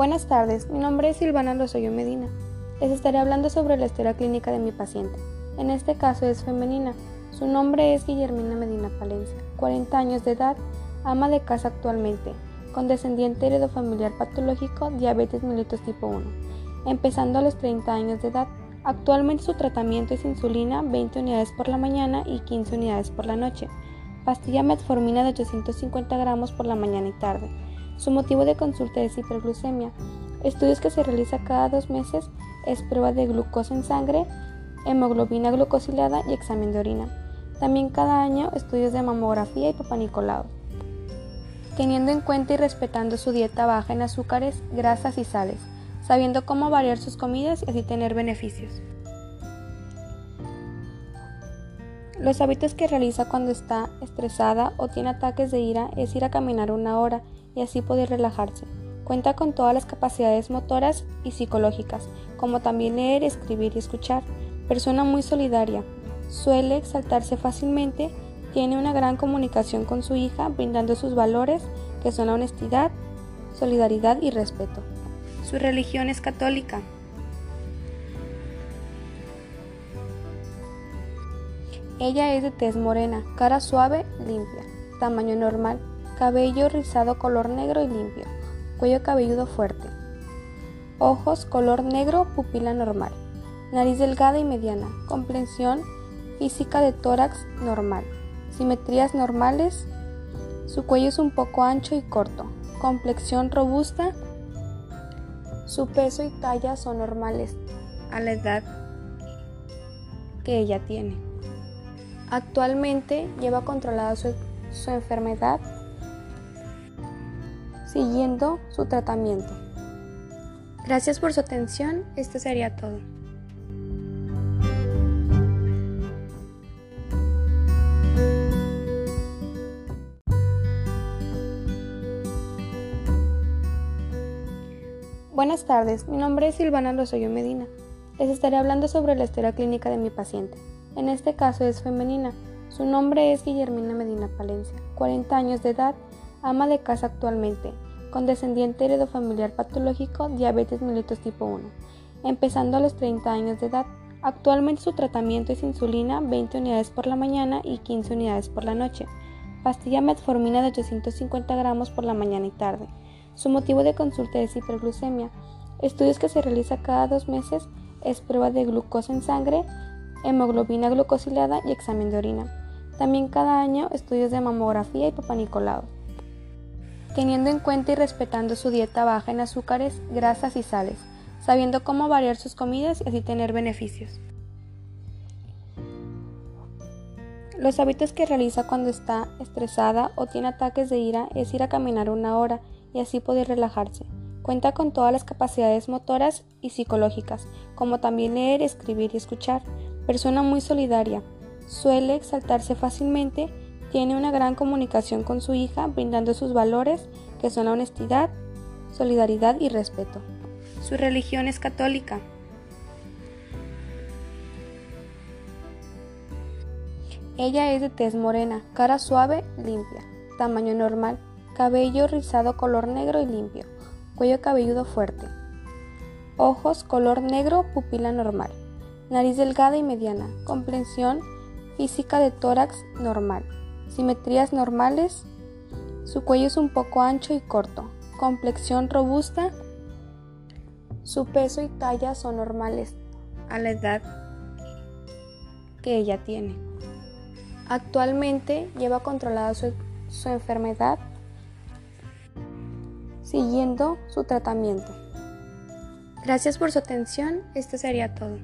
Buenas tardes, mi nombre es Silvana Lozoyo Medina. Les estaré hablando sobre la historia clínica de mi paciente. En este caso es femenina. Su nombre es Guillermina Medina Palencia, 40 años de edad, ama de casa actualmente, con descendiente heredofamiliar patológico diabetes mellitus tipo 1, empezando a los 30 años de edad. Actualmente su tratamiento es insulina 20 unidades por la mañana y 15 unidades por la noche, pastilla metformina de 850 gramos por la mañana y tarde su motivo de consulta es hiperglucemia. Estudios que se realiza cada dos meses es prueba de glucosa en sangre, hemoglobina glucosilada y examen de orina. También cada año estudios de mamografía y papanicolado. Teniendo en cuenta y respetando su dieta baja en azúcares, grasas y sales, sabiendo cómo variar sus comidas y así tener beneficios. Los hábitos que realiza cuando está estresada o tiene ataques de ira es ir a caminar una hora y así poder relajarse. Cuenta con todas las capacidades motoras y psicológicas, como también leer, escribir y escuchar. Persona muy solidaria. Suele exaltarse fácilmente, tiene una gran comunicación con su hija, brindando sus valores, que son la honestidad, solidaridad y respeto. Su religión es católica. Ella es de tez morena, cara suave, limpia, tamaño normal, cabello rizado color negro y limpio, cuello cabelludo fuerte, ojos color negro, pupila normal, nariz delgada y mediana, comprensión física de tórax normal, simetrías normales, su cuello es un poco ancho y corto, complexión robusta, su peso y talla son normales a la edad que ella tiene. Actualmente lleva controlada su, su enfermedad siguiendo su tratamiento. Gracias por su atención, esto sería todo. Buenas tardes, mi nombre es Silvana Lozoyo Medina. Les estaré hablando sobre la historia clínica de mi paciente. En este caso es femenina. Su nombre es Guillermina Medina Palencia, 40 años de edad, ama de casa actualmente, con descendiente heredofamiliar patológico diabetes mellitus tipo 1, empezando a los 30 años de edad. Actualmente su tratamiento es insulina 20 unidades por la mañana y 15 unidades por la noche, pastilla metformina de 850 gramos por la mañana y tarde. Su motivo de consulta es hiperglucemia. Estudios que se realiza cada dos meses es prueba de glucosa en sangre, hemoglobina glucosilada y examen de orina. También cada año estudios de mamografía y papanicolado teniendo en cuenta y respetando su dieta baja en azúcares, grasas y sales, sabiendo cómo variar sus comidas y así tener beneficios. Los hábitos que realiza cuando está estresada o tiene ataques de ira es ir a caminar una hora y así poder relajarse. Cuenta con todas las capacidades motoras y psicológicas, como también leer, escribir y escuchar. Persona muy solidaria. Suele exaltarse fácilmente tiene una gran comunicación con su hija, brindando sus valores, que son la honestidad, solidaridad y respeto. Su religión es católica. Ella es de tez morena, cara suave, limpia, tamaño normal, cabello rizado color negro y limpio, cuello cabelludo fuerte, ojos color negro, pupila normal, nariz delgada y mediana, comprensión física de tórax normal simetrías normales, su cuello es un poco ancho y corto, complexión robusta, su peso y talla son normales a la edad que ella tiene. Actualmente lleva controlada su, su enfermedad siguiendo su tratamiento. Gracias por su atención, esto sería todo.